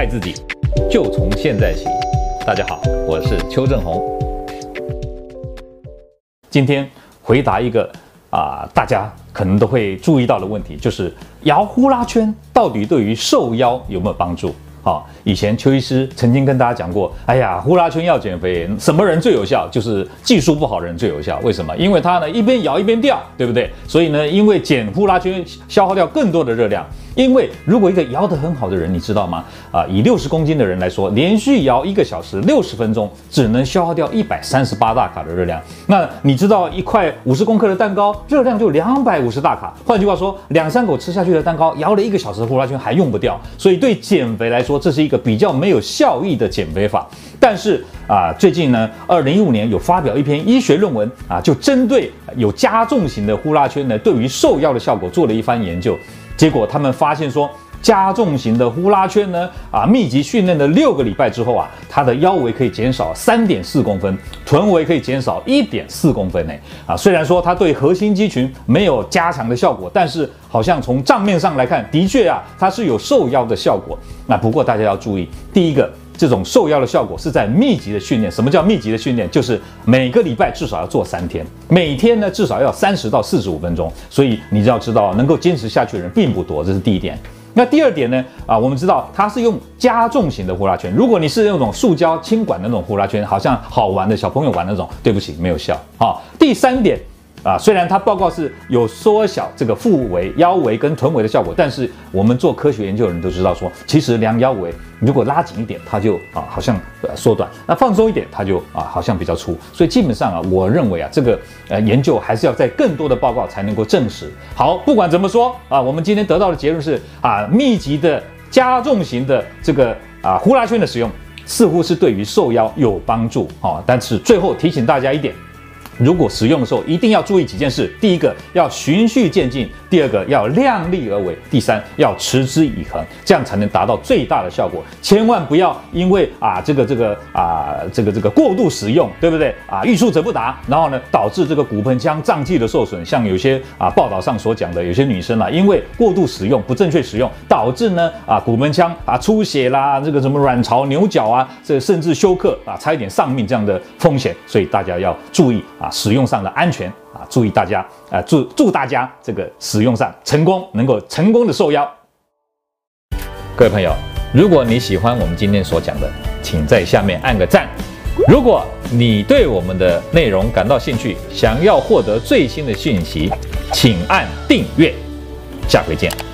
爱自己，就从现在起。大家好，我是邱正红。今天回答一个啊、大家可能都会注意到的问题，就是摇呼啦圈到底对于瘦腰有没有帮助？好，以前邱医师曾经跟大家讲过，哎呀，呼啦圈要减肥，什么人最有效？就是技术不好的人最有效。为什么？因为他呢一边摇一边掉，对不对？所以呢，因为减呼啦圈消耗掉更多的热量。因为如果一个摇得很好的人，你知道吗？啊，以六十公斤的人来说，连续摇一个小时六十分钟，只能消耗掉一百三十八大卡的热量。那你知道一块五十公克的蛋糕热量就两百五十大卡。换句话说，两三口吃下去的蛋糕，摇了一个小时呼啦圈还用不掉。所以对减肥来说，这是一个比较没有效益的减肥法。但是啊，最近呢，二零一五年有发表一篇医学论文啊，就针对有加重型的呼啦圈呢，对于瘦腰的效果做了一番研究。结果他们发现说，加重型的呼啦圈呢，啊，密集训练的六个礼拜之后啊，它的腰围可以减少三点四公分，臀围可以减少一点四公分呢。啊，虽然说它对核心肌群没有加强的效果，但是好像从账面上来看，的确啊，它是有瘦腰的效果。那不过大家要注意，第一个。这种瘦腰的效果是在密集的训练。什么叫密集的训练？就是每个礼拜至少要做三天，每天呢至少要三十到四十五分钟。所以你就要知道，能够坚持下去的人并不多，这是第一点。那第二点呢？啊，我们知道它是用加重型的呼啦圈。如果你是那种塑胶轻管的那种呼啦圈，好像好玩的小朋友玩那种，对不起，没有效。好，第三点。啊，虽然它报告是有缩小这个腹围、腰围跟臀围的效果，但是我们做科学研究的人都知道说，其实量腰围如果拉紧一点，它就啊好像缩短；那放松一点，它就啊好像比较粗。所以基本上啊，我认为啊，这个呃研究还是要在更多的报告才能够证实。好，不管怎么说啊，我们今天得到的结论是啊，密集的加重型的这个啊呼啦圈的使用似乎是对于瘦腰有帮助啊，但是最后提醒大家一点。如果使用的时候，一定要注意几件事：第一个要循序渐进；第二个要量力而为；第三要持之以恒，这样才能达到最大的效果。千万不要因为啊这个这个啊这个这个过度使用，对不对啊？欲速则不达，然后呢导致这个骨盆腔脏器的受损。像有些啊报道上所讲的，有些女生啊因为过度使用、不正确使用，导致呢啊骨盆腔啊出血啦，这个什么卵巢牛角啊，这、甚至休克啊，差一点丧命这样的风险。所以大家要注意啊。使用上的安全啊，注意大家啊，祝祝大家这个使用上成功，能够成功的受邀。各位朋友，如果你喜欢我们今天所讲的，请在下面按个赞。如果你对我们的内容感到兴趣，想要获得最新的讯息，请按订阅。下回见。